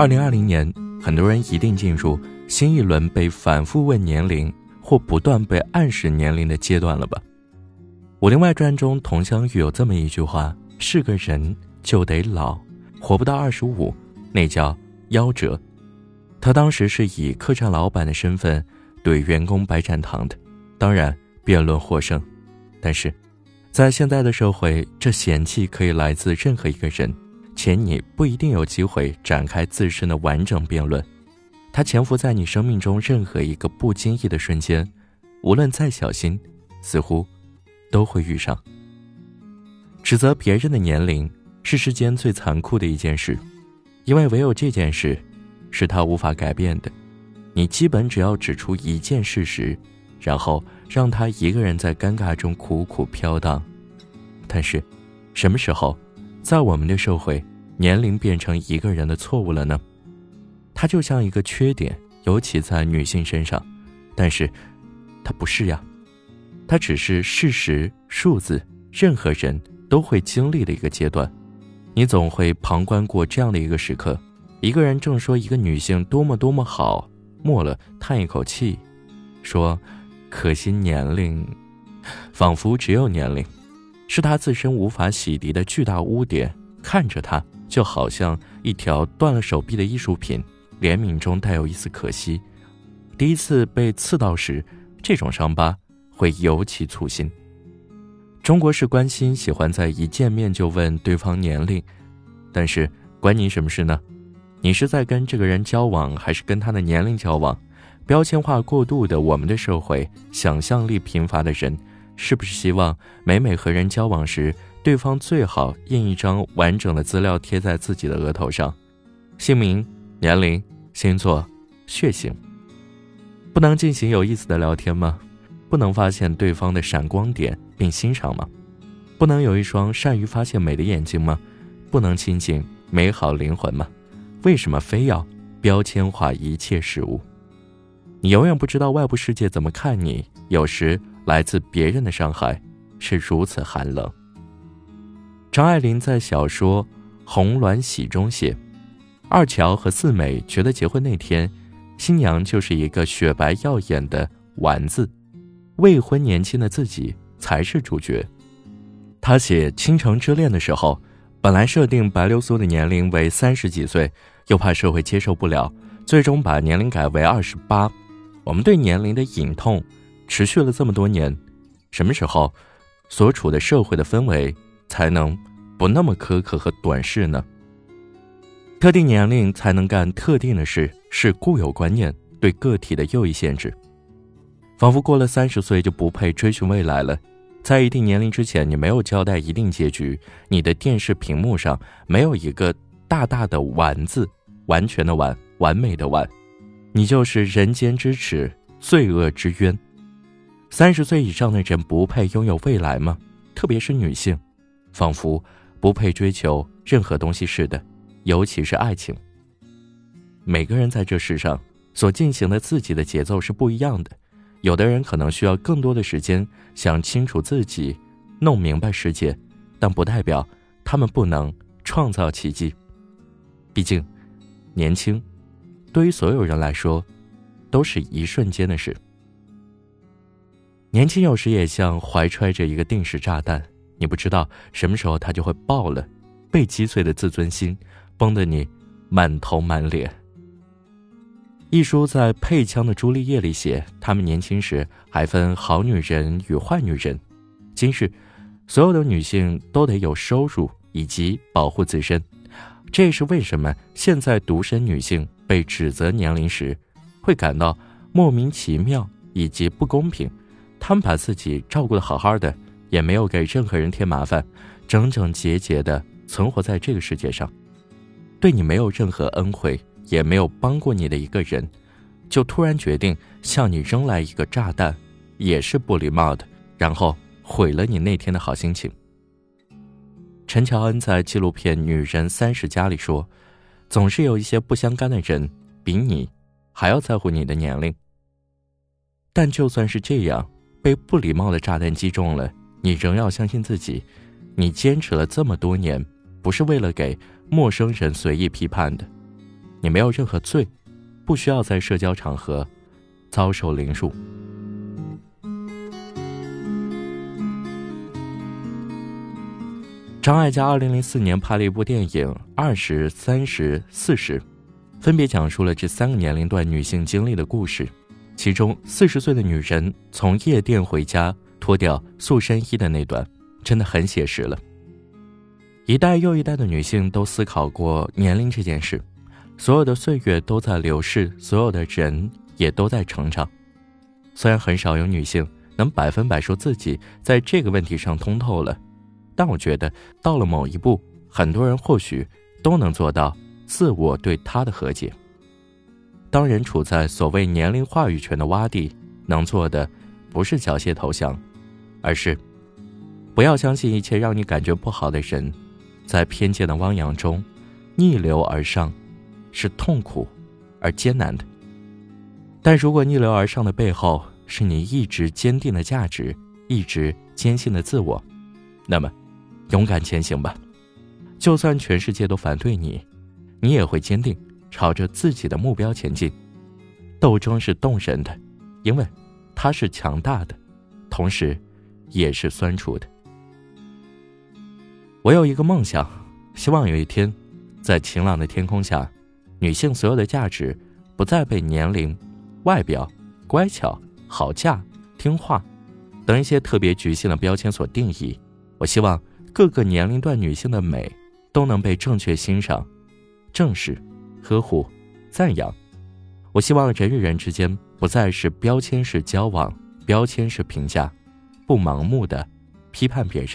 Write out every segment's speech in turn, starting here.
二零二零年，很多人一定进入新一轮被反复问年龄或不断被暗示年龄的阶段了吧？《武林外传》中，佟湘玉有这么一句话：“是个人就得老，活不到二十五，那叫夭折。”他当时是以客栈老板的身份对员工摆展堂的，当然辩论获胜。但是，在现在的社会，这嫌弃可以来自任何一个人。且你不一定有机会展开自身的完整辩论，它潜伏在你生命中任何一个不经意的瞬间，无论再小心，似乎都会遇上。指责别人的年龄是世间最残酷的一件事，因为唯有这件事是他无法改变的。你基本只要指出一件事实，然后让他一个人在尴尬中苦苦飘荡。但是，什么时候，在我们的社会？年龄变成一个人的错误了呢？它就像一个缺点，尤其在女性身上。但是，它不是呀，它只是事实、数字，任何人都会经历的一个阶段。你总会旁观过这样的一个时刻：一个人正说一个女性多么多么好，末了叹一口气，说：“可惜年龄，仿佛只有年龄，是他自身无法洗涤的巨大污点。”看着他。就好像一条断了手臂的艺术品，怜悯中带有一丝可惜。第一次被刺到时，这种伤疤会尤其粗心。中国式关心喜欢在一见面就问对方年龄，但是关你什么事呢？你是在跟这个人交往，还是跟他的年龄交往？标签化过度的我们的社会，想象力贫乏的人，是不是希望每每和人交往时？对方最好印一张完整的资料贴在自己的额头上，姓名、年龄、星座、血型。不能进行有意思的聊天吗？不能发现对方的闪光点并欣赏吗？不能有一双善于发现美的眼睛吗？不能亲近美好灵魂吗？为什么非要标签化一切事物？你永远不知道外部世界怎么看你。有时来自别人的伤害是如此寒冷。张爱玲在小说《红鸾喜》中写，二乔和四美觉得结婚那天，新娘就是一个雪白耀眼的丸子，未婚年轻的自己才是主角。他写《倾城之恋》的时候，本来设定白流苏的年龄为三十几岁，又怕社会接受不了，最终把年龄改为二十八。我们对年龄的隐痛，持续了这么多年，什么时候，所处的社会的氛围？才能不那么苛刻和短视呢？特定年龄才能干特定的事，是固有观念对个体的又一限制。仿佛过了三十岁就不配追寻未来了。在一定年龄之前，你没有交代一定结局，你的电视屏幕上没有一个大大的“完”字，完全的“完”，完美的“完”，你就是人间之耻，罪恶之渊。三十岁以上的人不配拥有未来吗？特别是女性。仿佛不配追求任何东西似的，尤其是爱情。每个人在这世上所进行的自己的节奏是不一样的，有的人可能需要更多的时间想清楚自己，弄明白世界，但不代表他们不能创造奇迹。毕竟，年轻，对于所有人来说，都是一瞬间的事。年轻有时也像怀揣着一个定时炸弹。你不知道什么时候他就会爆了，被击碎的自尊心，崩得你满头满脸。一书在配枪的朱丽叶里写，他们年轻时还分好女人与坏女人。今日，所有的女性都得有收入以及保护自身，这也是为什么现在独身女性被指责年龄时，会感到莫名其妙以及不公平。她们把自己照顾得好好的。也没有给任何人添麻烦，整整洁洁的存活在这个世界上，对你没有任何恩惠，也没有帮过你的一个人，就突然决定向你扔来一个炸弹，也是不礼貌的，然后毁了你那天的好心情。陈乔恩在纪录片《女人三十加》里说：“总是有一些不相干的人比你还要在乎你的年龄，但就算是这样，被不礼貌的炸弹击中了。”你仍要相信自己，你坚持了这么多年，不是为了给陌生人随意批判的，你没有任何罪，不需要在社交场合遭受凌辱。张艾嘉二零零四年拍了一部电影《二十三十四十》，分别讲述了这三个年龄段女性经历的故事。其中四十岁的女人从夜店回家脱掉塑身衣的那段，真的很写实了。一代又一代的女性都思考过年龄这件事，所有的岁月都在流逝，所有的人也都在成长。虽然很少有女性能百分百说自己在这个问题上通透了。但我觉得，到了某一步，很多人或许都能做到自我对他的和解。当人处在所谓年龄话语权的洼地，能做的不是缴械投降，而是不要相信一切让你感觉不好的人，在偏见的汪洋中逆流而上，是痛苦而艰难的。但如果逆流而上的背后是你一直坚定的价值，一直坚信的自我，那么。勇敢前行吧，就算全世界都反对你，你也会坚定朝着自己的目标前进。斗争是动人的，因为它是强大的，同时也是酸楚的。我有一个梦想，希望有一天，在晴朗的天空下，女性所有的价值不再被年龄、外表、乖巧、好嫁、听话等一些特别局限的标签所定义。我希望。各个年龄段女性的美都能被正确欣赏、正视、呵护、赞扬。我希望人与人之间不再是标签式交往、标签式评价，不盲目的批判别人。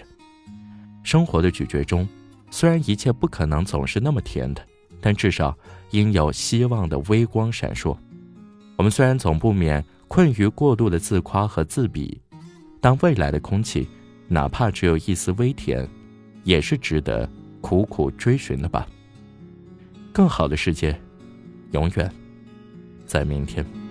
生活的咀嚼中，虽然一切不可能总是那么甜的，但至少应有希望的微光闪烁。我们虽然总不免困于过度的自夸和自比，但未来的空气。哪怕只有一丝微甜，也是值得苦苦追寻的吧。更好的世界，永远在明天。